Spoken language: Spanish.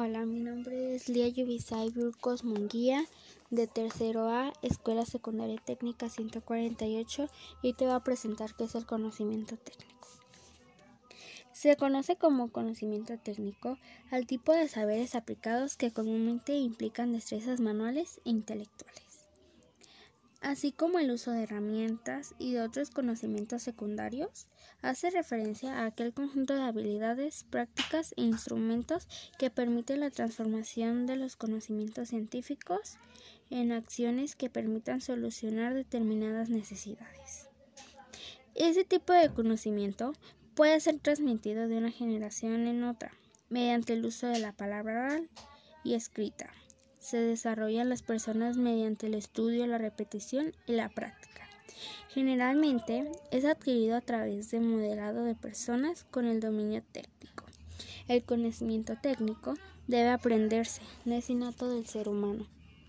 Hola, mi nombre es Lía Yubisay Burgos Munguía, de tercero A, Escuela Secundaria Técnica 148, y te voy a presentar qué es el conocimiento técnico. Se conoce como conocimiento técnico al tipo de saberes aplicados que comúnmente implican destrezas manuales e intelectuales así como el uso de herramientas y de otros conocimientos secundarios, hace referencia a aquel conjunto de habilidades, prácticas e instrumentos que permite la transformación de los conocimientos científicos en acciones que permitan solucionar determinadas necesidades. Ese tipo de conocimiento puede ser transmitido de una generación en otra mediante el uso de la palabra oral y escrita se desarrollan las personas mediante el estudio, la repetición y la práctica. Generalmente es adquirido a través de modelado de personas con el dominio técnico. El conocimiento técnico debe aprenderse, no es innato del ser humano.